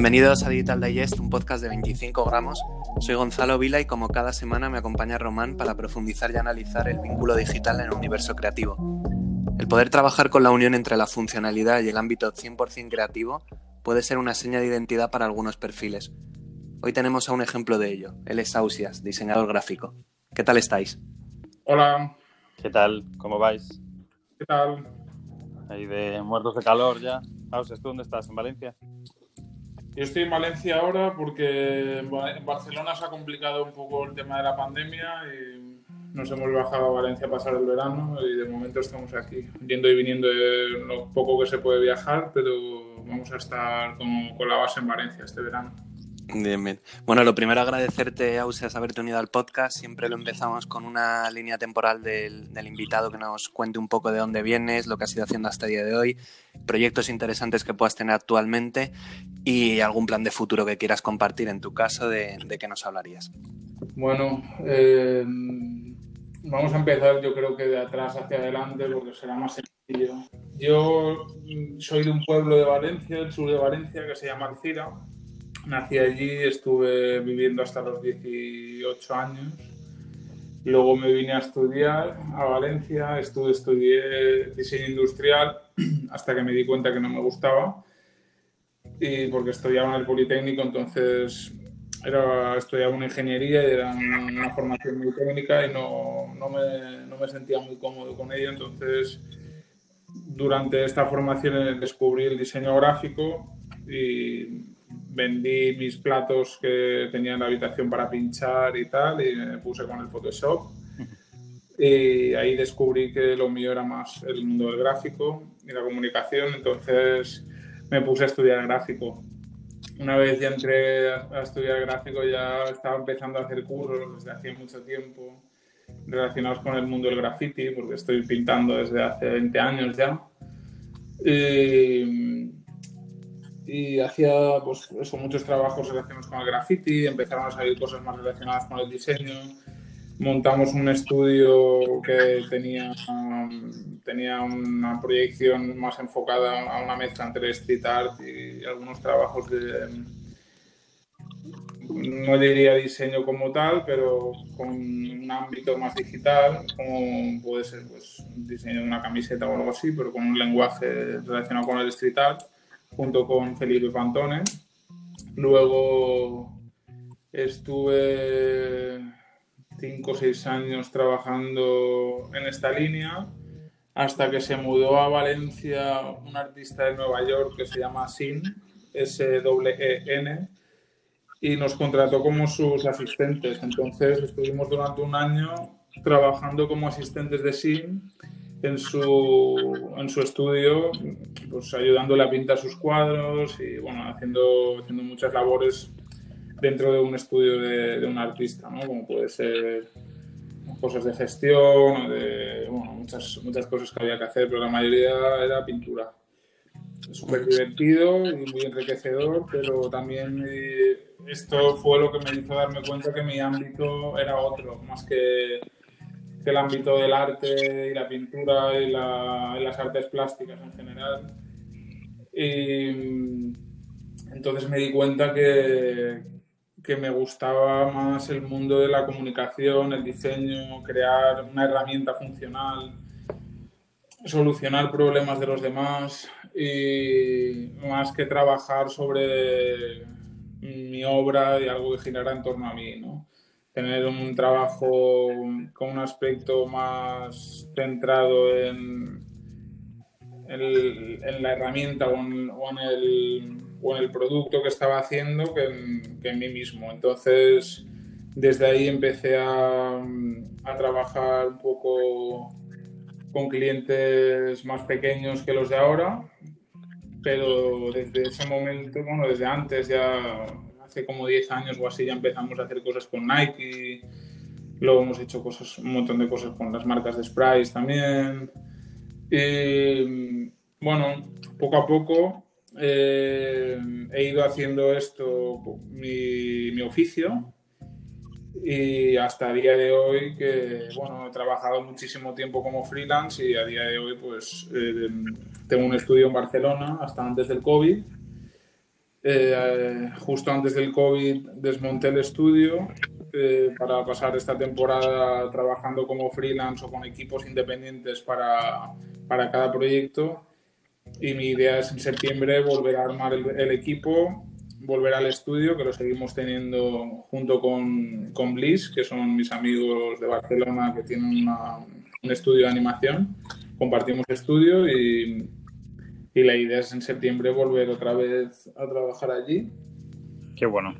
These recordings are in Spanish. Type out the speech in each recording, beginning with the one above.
Bienvenidos a Digital Digest, un podcast de 25 gramos. Soy Gonzalo Vila y como cada semana me acompaña Román para profundizar y analizar el vínculo digital en el universo creativo. El poder trabajar con la unión entre la funcionalidad y el ámbito 100% creativo puede ser una seña de identidad para algunos perfiles. Hoy tenemos a un ejemplo de ello. Él es Ausias, diseñador gráfico. ¿Qué tal estáis? Hola. ¿Qué tal? ¿Cómo vais? ¿Qué tal? Ahí de muertos de calor ya. Ausias, ¿tú dónde estás? ¿En Valencia? Yo estoy en Valencia ahora porque en Barcelona se ha complicado un poco el tema de la pandemia y nos hemos bajado a Valencia a pasar el verano y de momento estamos aquí, yendo y viniendo lo poco que se puede viajar, pero vamos a estar con, con la base en Valencia este verano. Bien, bien. Bueno, lo primero agradecerte, Ausias, haberte unido al podcast. Siempre lo empezamos con una línea temporal del, invitado que nos cuente un poco de dónde vienes, lo que has ido haciendo hasta el día de hoy, proyectos interesantes que puedas tener actualmente y algún plan de futuro que quieras compartir en tu caso, de, qué nos hablarías. Bueno, eh, vamos a empezar yo creo que de atrás hacia adelante porque será más sencillo. Yo soy de un pueblo de Valencia, del sur de Valencia, que se llama Alcira Nací allí, estuve viviendo hasta los 18 años. Luego me vine a estudiar a Valencia, estuve, estudié diseño industrial hasta que me di cuenta que no me gustaba. Y porque estudiaba en el Politécnico, entonces era, estudiaba una ingeniería y era una formación muy técnica y no, no, me, no me sentía muy cómodo con ello. Entonces, durante esta formación descubrí el diseño gráfico y vendí mis platos que tenía en la habitación para pinchar y tal, y me puse con el Photoshop. Y ahí descubrí que lo mío era más el mundo del gráfico y la comunicación, entonces me puse a estudiar gráfico. Una vez ya entré a estudiar gráfico, ya estaba empezando a hacer cursos desde hace mucho tiempo relacionados con el mundo del graffiti, porque estoy pintando desde hace 20 años ya. Y, y hacía pues, eso, muchos trabajos relacionados con el graffiti, empezaron a salir cosas más relacionadas con el diseño. Montamos un estudio que tenía, tenía una proyección más enfocada a una mezcla entre street art y algunos trabajos de, no diría diseño como tal, pero con un ámbito más digital, como puede ser pues, diseño de una camiseta o algo así, pero con un lenguaje relacionado con el street art junto con Felipe Pantone. Luego estuve cinco o seis años trabajando en esta línea hasta que se mudó a Valencia un artista de Nueva York que se llama Sin, S-E-N, y nos contrató como sus asistentes. Entonces estuvimos durante un año trabajando como asistentes de Sin en su, en su estudio, pues ayudándole a pintar sus cuadros y bueno, haciendo, haciendo muchas labores dentro de un estudio de, de un artista, ¿no? Como puede ser cosas de gestión, de, bueno, muchas, muchas cosas que había que hacer, pero la mayoría era pintura. Súper divertido y muy enriquecedor, pero también eh, esto fue lo que me hizo darme cuenta que mi ámbito era otro, más que el ámbito del arte y la pintura y, las artes plásticas en general. Y entonces me di cuenta que, que me gustaba más el mundo de la comunicación, el diseño, crear una herramienta funcional, solucionar problemas de los demás y más que trabajar sobre mi obra y algo que girara en torno a mí, ¿no? Tener un trabajo con un aspecto más centrado en, en, la herramienta o en, el, o en, el, producto que estaba haciendo que en, que en, mí mismo. Entonces, desde ahí empecé a, a trabajar un poco con clientes más pequeños que los de ahora, pero desde ese momento, bueno, desde antes ya hace como 10 años o así ya empezamos a hacer cosas con Nike. Luego hemos hecho cosas, un montón de cosas con las marcas de sprays también. Y bueno, poco a poco eh, he ido haciendo esto, mi, mi, oficio. Y hasta el día de hoy, que bueno, he trabajado muchísimo tiempo como freelance y a día de hoy, pues eh, tengo un estudio en Barcelona hasta antes del COVID Eh, justo antes del COVID desmonté el estudio eh, para pasar esta temporada trabajando como freelance o con equipos independientes para, para cada proyecto. Y mi idea es en septiembre volver a armar el, equipo, volver al estudio, que lo seguimos teniendo junto con, con Bliss, que son mis amigos de Barcelona que tienen un estudio de animación. Compartimos estudio y, y la idea es en septiembre volver otra vez a trabajar allí. Qué bueno.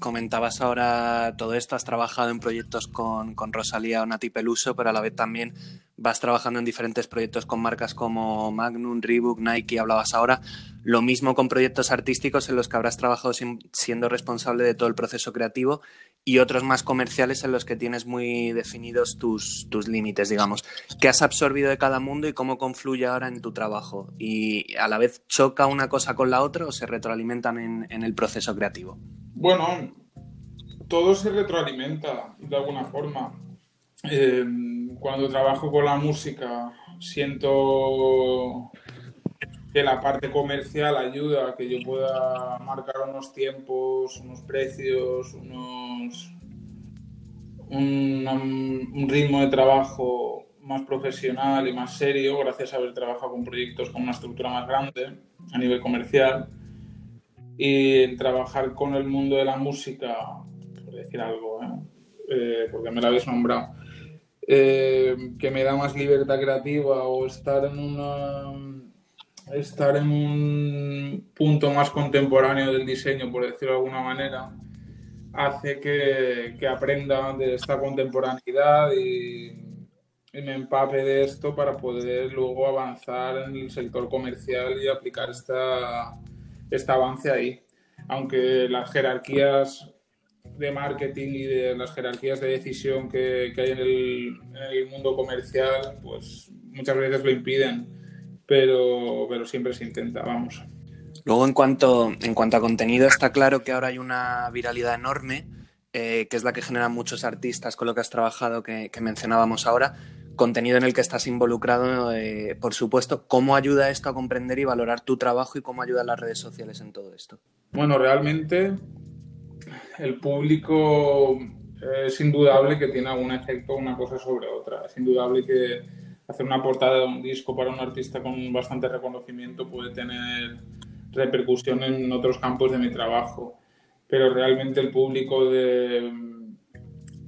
Comentabas ahora todo esto, has trabajado en proyectos con, con Rosalía o Nati Peluso, pero a la vez también vas trabajando en diferentes proyectos con marcas como Magnum, Reebok, Nike, hablabas ahora. Lo mismo con proyectos artísticos en los que habrás trabajado siendo responsable de todo el proceso creativo y otros más comerciales en los que tienes muy definidos tus, tus límites, digamos. ¿Qué has absorbido de cada mundo y cómo confluye ahora en tu trabajo? ¿Y a la vez choca una cosa con la otra o se retroalimentan en, en el proceso creativo? Bueno, todo se retroalimenta de alguna forma. Eh, cuando trabajo con la música siento que la parte comercial ayuda a que yo pueda marcar unos tiempos, unos precios, unos un, ritmo de trabajo más profesional y más serio gracias a haber trabajado con proyectos con una estructura más grande a nivel comercial y trabajar con el mundo de la música, por decir algo, ¿eh? Eh, porque me lo habéis nombrado, eh, que me da más libertad creativa o estar en una estar en un punto más contemporáneo del diseño, por decirlo de alguna manera, hace que, que aprenda de esta contemporaneidad y, y, me empape de esto para poder luego avanzar en el sector comercial y aplicar esta, este avance ahí. Aunque las jerarquías de marketing y de las jerarquías de decisión que, que hay en el, en el, mundo comercial, pues muchas veces lo impiden, pero, pero siempre se intenta, vamos. Luego, en cuanto, en cuanto a contenido, está claro que ahora hay una viralidad enorme, eh, que es la que generan muchos artistas con lo que has trabajado, que, que mencionábamos ahora, contenido en el que estás involucrado, eh, por supuesto. ¿Cómo ayuda esto a comprender y valorar tu trabajo y cómo ayudan las redes sociales en todo esto? Bueno, realmente el público es indudable que tiene algún efecto una cosa sobre otra. Es indudable que hacer una portada de un disco para un artista con bastante reconocimiento puede tener repercusión en otros campos de mi trabajo. Pero realmente el público de,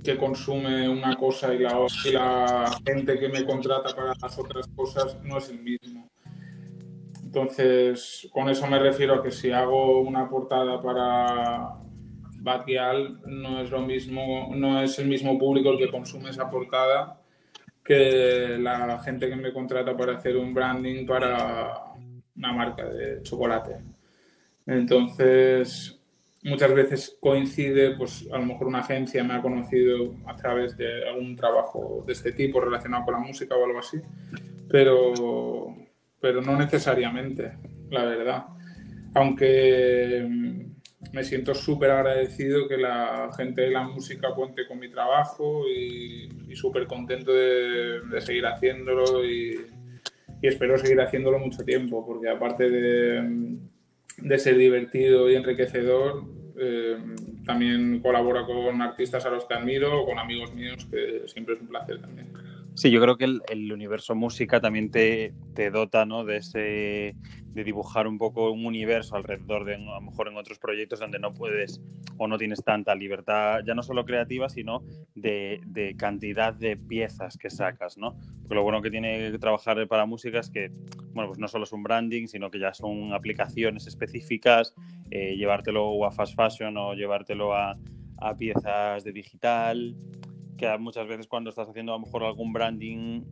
que consume una cosa y la, gente que me contrata para las otras cosas no es el mismo. Entonces, con eso me refiero a que si hago una portada para Batial, no es lo mismo, no es el mismo público el que consume esa portada que la gente que me contrata para hacer un branding para una marca de chocolate. Entonces, muchas veces coincide, pues a lo mejor una agencia me ha conocido a través de algún trabajo de este tipo relacionado con la música o algo así, pero, pero no necesariamente, la verdad. Aunque me siento súper agradecido que la gente de la música cuente con mi trabajo y, y súper contento de, seguir haciéndolo y, espero seguir haciéndolo mucho tiempo, porque aparte de ser divertido y enriquecedor. Eh, también colabora con artistas a los que admiro, con amigos míos, que siempre es un placer también. Sí, yo creo que el, universo música también te, te, dota ¿no? de, ese, de dibujar un poco un universo alrededor de, a lo mejor en otros proyectos donde no puedes o no tienes tanta libertad, ya no solo creativa, sino de, de cantidad de piezas que sacas, ¿no? Porque lo bueno que tiene trabajar para música es que, bueno, pues no solo es un branding, sino que ya son aplicaciones específicas, eh, llevártelo a fast fashion o llevártelo a, a piezas de digital, que muchas veces cuando estás haciendo a lo mejor algún branding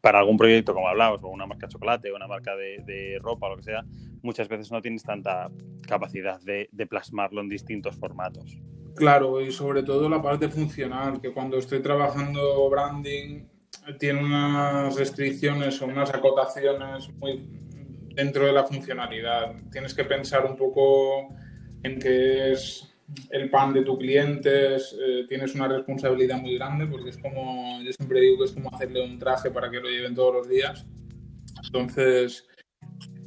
para algún proyecto, como hablábamos, o una marca de chocolate o una marca de, ropa o lo que sea, muchas veces no tienes tanta capacidad de, de, plasmarlo en distintos formatos. Claro, y sobre todo la parte funcional, que cuando estoy trabajando branding tiene unas restricciones o unas acotaciones muy dentro de la funcionalidad. Tienes que pensar un poco en qué es el pan de tu cliente, eh, tienes una responsabilidad muy grande porque es como, yo siempre digo que es como hacerle un traje para que lo lleven todos los días. Entonces,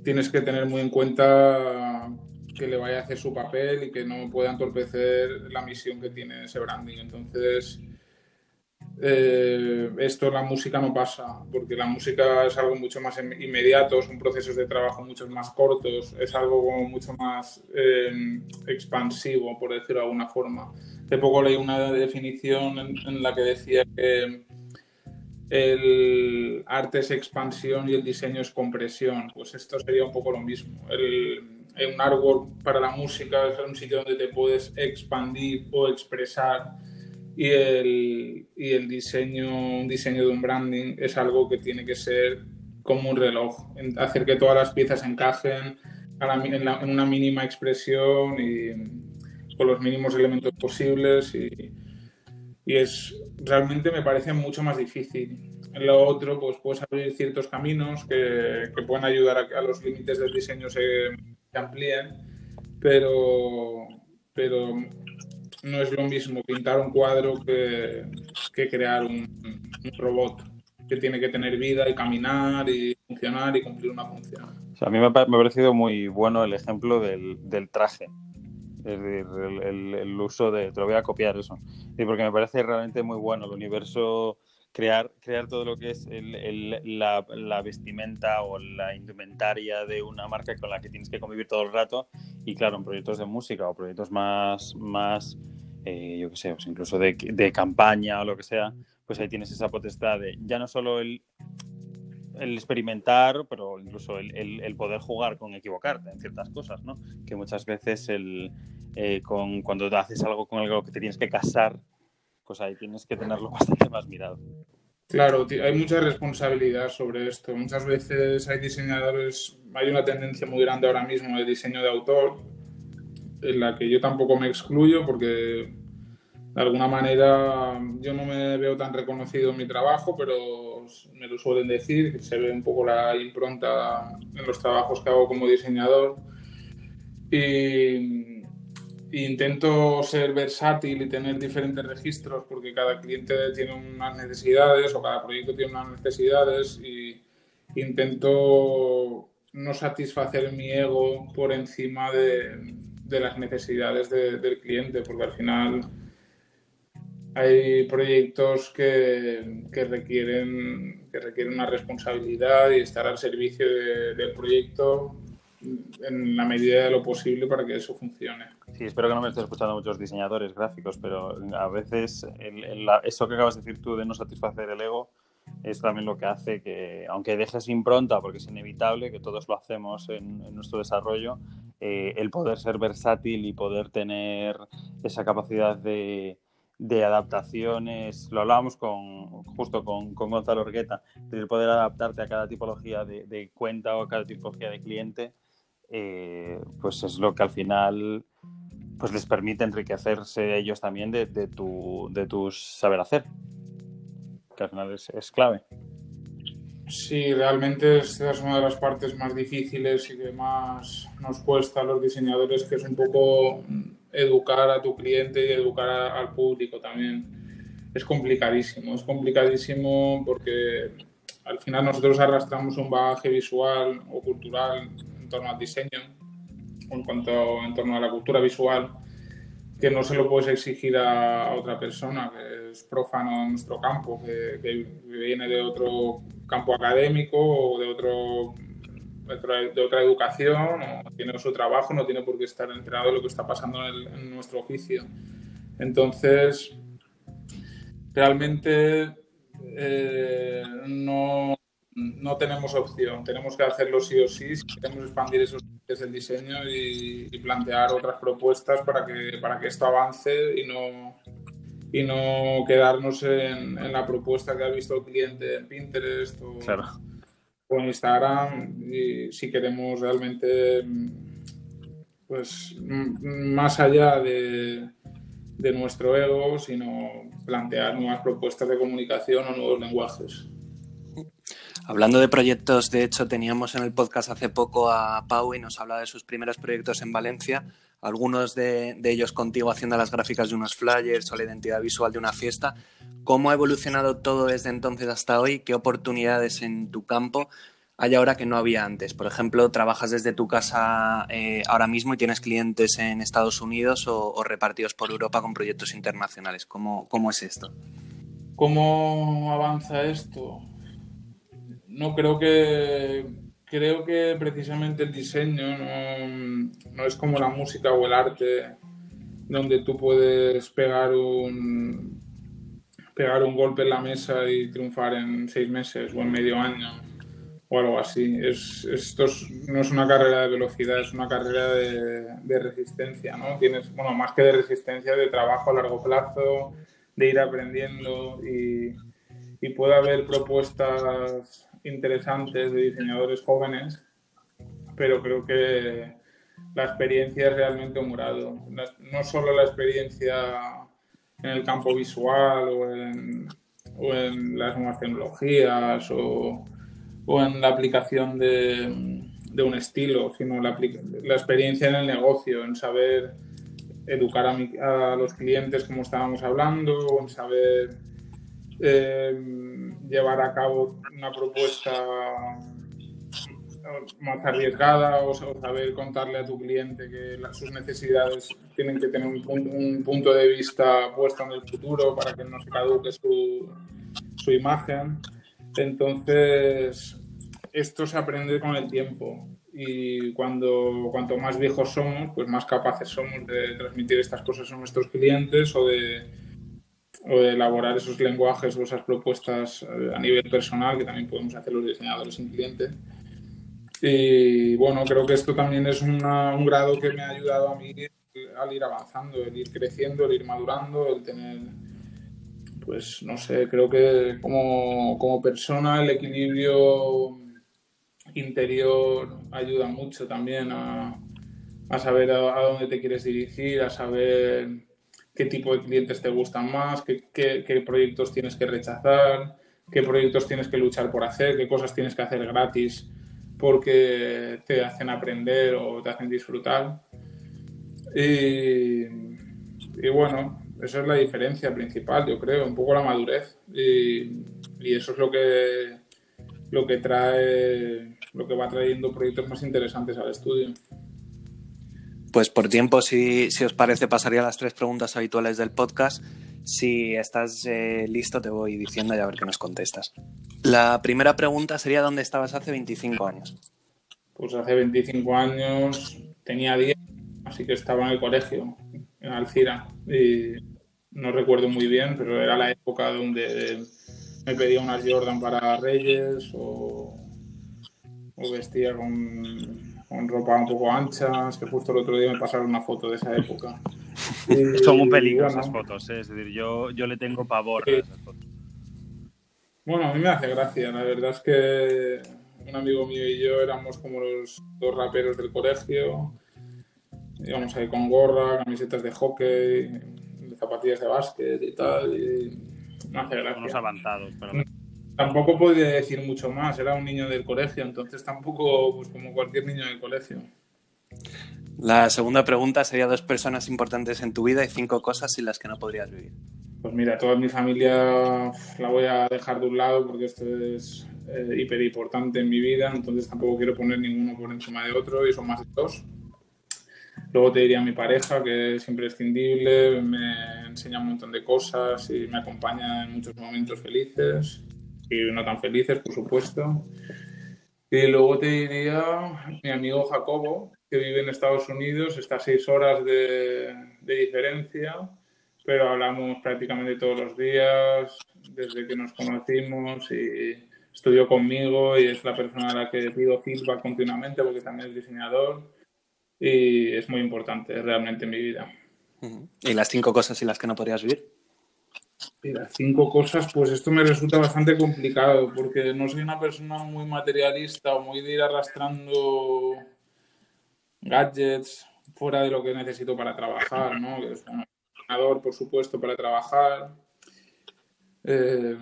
tienes que tener muy en cuenta que le vaya a hacer su papel y que no pueda entorpecer la misión que tiene ese branding. Entonces, eh, esto en la música no pasa, porque la música es algo mucho más inmediato, son procesos de trabajo mucho más cortos, es algo mucho más eh, expansivo, por decirlo de alguna forma. Hace poco leí una definición en, la que decía que el arte es expansión y el diseño es compresión. Pues esto sería un poco lo mismo. El, un árbol para la música es un sitio donde te puedes expandir o expresar y el, y el diseño, un diseño de un branding es algo que tiene que ser como un reloj, hacer que todas las piezas encajen en, una mínima expresión y con los mínimos elementos posibles y, y, es realmente me parece mucho más difícil. En lo otro, pues puedes abrir ciertos caminos que, que pueden ayudar a que a los límites del diseño se, se amplíen, pero, pero no es lo mismo pintar un cuadro que, que crear un, robot que tiene que tener vida y caminar y funcionar y cumplir una función. a mí me ha, parecido muy bueno el ejemplo del, del traje. Es decir, el, el, uso de... Te lo voy a copiar eso. porque me parece realmente muy bueno el universo crear, crear todo lo que es el, la, la, vestimenta o la indumentaria de una marca con la que tienes que convivir todo el rato. Y claro, en proyectos de música o proyectos más, más eh, yo qué sé, pues incluso de, de, campaña o lo que sea, pues ahí tienes esa potestad de ya no solo el, el experimentar, pero incluso el, el, poder jugar con equivocarte en ciertas cosas, ¿no? Que muchas veces el, eh, con, cuando haces algo con algo que te tienes que casar pues ahí tienes que tenerlo bastante más mirado. Claro, hay mucha responsabilidad sobre esto. Muchas veces hay diseñadores, hay una tendencia muy grande ahora mismo de diseño de autor, en la que yo tampoco me excluyo porque de alguna manera yo no me veo tan reconocido en mi trabajo, pero me lo suelen decir, se ve un poco la impronta en los trabajos que hago como diseñador. Y, intento ser versátil y tener diferentes registros porque cada cliente tiene unas necesidades o cada proyecto tiene unas necesidades y intento no satisfacer mi ego por encima de, de las necesidades del cliente porque al final hay proyectos que, que, requieren, que requieren una responsabilidad y estar al servicio del proyecto en la medida de lo posible para que eso funcione. Sí, espero que no me estés escuchando muchos diseñadores gráficos, pero a veces eso que acabas de decir tú de no satisfacer el ego es también lo que hace que, aunque dejes impronta, porque es inevitable que todos lo hacemos en, nuestro desarrollo, eh, el poder ser versátil y poder tener esa capacidad de, de adaptaciones, lo hablábamos con, justo con, con Gonzalo Orgueta, de poder adaptarte a cada tipología de, de cuenta o a cada tipología de cliente, eh, pues es lo que al final pues les permite enriquecerse ellos también de, de tu, de tu saber hacer, que al final es, es, clave. Sí, realmente esta es una de las partes más difíciles y que más nos cuesta a los diseñadores, que es un poco educar a tu cliente y educar a, al público también. Es complicadísimo, es complicadísimo porque al final nosotros arrastramos un bagaje visual o cultural torno al diseño, en cuanto en torno a la cultura visual, que no se lo puedes exigir a, otra persona que es profano en nuestro campo, que, viene de otro campo académico o de otro de otra educación, o tiene su trabajo, no tiene por qué estar enterado de lo que está pasando en, nuestro oficio. Entonces, realmente eh, no, no tenemos opción, tenemos que hacerlo sí o sí si queremos expandir esos del diseño y, plantear otras propuestas para que, para que esto avance y no, y no quedarnos en, la propuesta que ha visto el cliente en Pinterest o, en Instagram y si queremos realmente pues más allá de, de nuestro ego, sino plantear nuevas propuestas de comunicación o nuevos lenguajes. Hablando de proyectos, de hecho, teníamos en el podcast hace poco a Pau y nos hablaba de sus primeros proyectos en Valencia, algunos de, ellos contigo haciendo las gráficas de unos flyers o la identidad visual de una fiesta. ¿Cómo ha evolucionado todo desde entonces hasta hoy? ¿Qué oportunidades en tu campo hay ahora que no había antes? Por ejemplo, trabajas desde tu casa eh, ahora mismo y tienes clientes en Estados Unidos o, repartidos por Europa con proyectos internacionales. ¿Cómo, ¿Cómo, es esto? ¿Cómo avanza esto? No creo que creo que precisamente el diseño no, no es como la música o el arte donde tú puedes pegar un pegar un golpe en la mesa y triunfar en seis meses o en medio año o algo así. Es, esto no es una carrera de velocidad, es una carrera de, resistencia, ¿no? Tienes, bueno, más que de resistencia, de trabajo a largo plazo, de ir aprendiendo y, y puede haber propuestas interesantes de diseñadores jóvenes, pero creo que la experiencia es realmente un grado. No solo la experiencia en el campo visual o en, las nuevas tecnologías o, en la aplicación de, un estilo, sino la, la, experiencia en el negocio, en saber educar a, a los clientes como estábamos hablando, en saber eh, llevar a cabo una propuesta más arriesgada o, saber contarle a tu cliente que sus necesidades tienen que tener un, punto de vista puesto en el futuro para que no se caduque su, su imagen. Entonces, esto se aprende con el tiempo y cuando cuanto más viejos somos, pues más capaces somos de transmitir estas cosas a nuestros clientes o de, o de elaborar esos lenguajes o esas propuestas a nivel personal que también podemos hacer los diseñadores sin cliente. Y bueno, creo que esto también es un grado que me ha ayudado a mí al ir avanzando, el ir creciendo, el ir madurando, el tener, pues no sé, creo que como, como persona el equilibrio interior ayuda mucho también a, a saber a, dónde te quieres dirigir, a saber qué tipo de clientes te gustan más, qué, qué, proyectos tienes que rechazar, qué proyectos tienes que luchar por hacer, qué cosas tienes que hacer gratis porque te hacen aprender o te hacen disfrutar. Y, bueno, esa es la diferencia principal, yo creo, un poco la madurez. Y, eso es lo que, lo que trae, lo que va trayendo proyectos más interesantes al estudio. Pues por tiempo, si, si os parece, pasaría las tres preguntas habituales del podcast. Si estás eh, listo, te voy diciendo y a ver qué nos contestas. La primera pregunta sería: ¿dónde estabas hace 25 años? Pues hace 25 años tenía 10, así que estaba en el colegio, en Alcira. Y no recuerdo muy bien, pero era la época donde me pedía unas Jordan para Reyes o vestía con con ropa un poco anchas, que justo el otro día me pasaron una foto de esa época. Son un peligro esas fotos, ¿eh? es decir, yo, yo le tengo pavor a esas fotos. Bueno, a mí me hace gracia, la verdad es que un amigo mío y yo éramos como los dos raperos del colegio, íbamos ahí con gorra, camisetas de hockey, zapatillas de básquet y tal, y me hace gracia. Unos avanzados, pero tampoco podía decir mucho más, era un niño del colegio, entonces tampoco, pues como cualquier niño del colegio. La segunda pregunta sería dos personas importantes en tu vida y cinco cosas sin las que no podrías vivir. Pues mira, toda mi familia la voy a dejar de un lado porque esto es eh, hiper importante en mi vida, entonces tampoco quiero poner ninguno por encima de otro y son más de dos. Luego te diría mi pareja, que es imprescindible, me enseña un montón de cosas y me acompaña en muchos momentos felices y no tan felices, por supuesto. Y luego te diría mi amigo Jacobo, que vive en Estados Unidos, está a seis horas de, diferencia, pero hablamos prácticamente todos los días, desde que nos conocimos y estudió conmigo y es la persona a la que pido feedback continuamente porque también es diseñador y es muy importante realmente en mi vida. ¿Y las cinco cosas sin las que no podrías vivir? Mira, cinco cosas, pues esto me resulta bastante complicado porque no soy una persona muy materialista o muy de ir arrastrando gadgets fuera de lo que necesito para trabajar, ¿no? Es un ordenador, por supuesto, para trabajar, eh,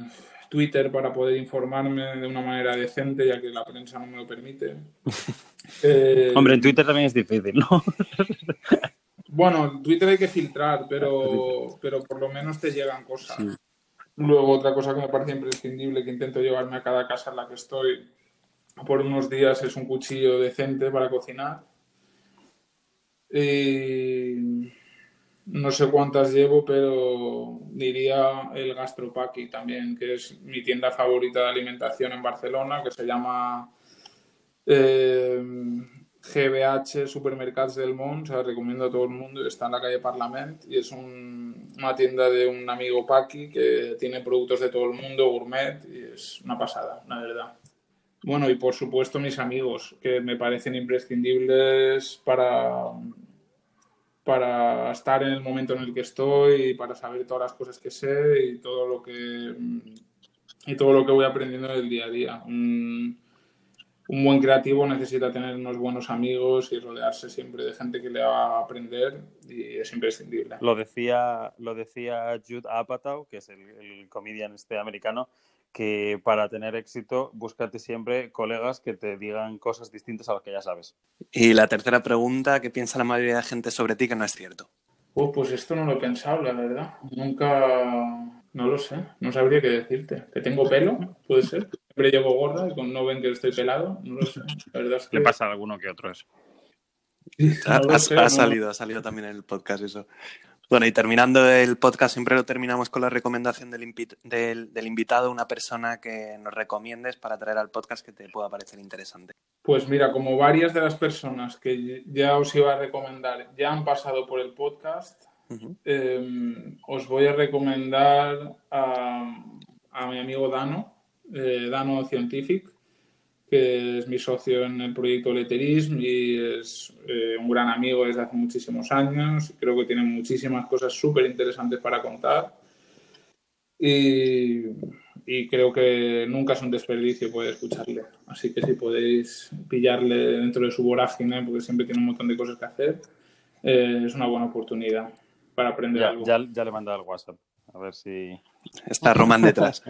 Twitter para poder informarme de una manera decente, ya que la prensa no me lo permite. Eh, Hombre, en Twitter también es difícil, ¿no? Bueno, Twitter hay que filtrar, pero, pero por lo menos te llegan cosas. Luego, otra cosa que me parece imprescindible que intento llevarme a cada casa en la que estoy por unos días es un cuchillo decente para cocinar. Y no sé cuántas llevo, pero diría el Gastropaki también, que es mi tienda favorita de alimentación en Barcelona, que se llama eh, GBH Supermercados del Món, o sea, recomiendo a todo el mundo, está en la calle Parlament y es una tienda de un amigo Paki que tiene productos de todo el mundo, gourmet, y es una pasada, la verdad. Bueno, y por supuesto mis amigos, que me parecen imprescindibles para, para estar en el momento en el que estoy y para saber todas las cosas que sé y todo lo que, y todo lo que voy aprendiendo del día a día buen creativo necesita tener unos buenos amigos y rodearse siempre de gente que le va a aprender y es imprescindible. Lo decía, lo decía Jude Apatow, que es el, el comedian este americano, que para tener éxito búscate siempre colegas que te digan cosas distintas a las que ya sabes. Y la tercera pregunta, ¿qué piensa la mayoría de gente sobre ti que no es cierto? pues esto no lo he pensado, la verdad. Nunca, no lo sé, no sabría qué decirte. ¿Que tengo pelo? Puede ser. Siempre llevo gorda y no ven que estoy pelado. No lo sé. La verdad es que... Le pasa a alguno que otro eso. ha, salido, ha salido también en el podcast eso. Bueno, y terminando el podcast, siempre lo terminamos con la recomendación del, del, del, invitado, una persona que nos recomiendes para traer al podcast que te pueda parecer interesante. Pues mira, como varias de las personas que ya os iba a recomendar ya han pasado por el podcast, eh, os voy a recomendar a, a mi amigo Dano, eh, Dano Scientific, que es mi socio en el proyecto Letterism y es eh, un gran amigo desde hace muchísimos años. Creo que tiene muchísimas cosas súper interesantes para contar. Y, y, creo que nunca es un desperdicio poder escucharle. Así que si podéis pillarle dentro de su vorágine, porque siempre tiene un montón de cosas que hacer, eh, es una buena oportunidad para aprender ya, algo. Ya, ya le he mandado el WhatsApp. A ver si. Está Román detrás.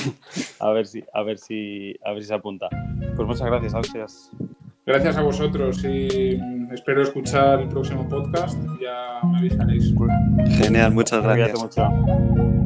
a ver si, a ver si, a ver si se apunta. Pues muchas gracias, Alcias. Gracias a vosotros y espero escuchar el próximo podcast. Ya me avisaréis. Genial, muchas gracias. Mucho.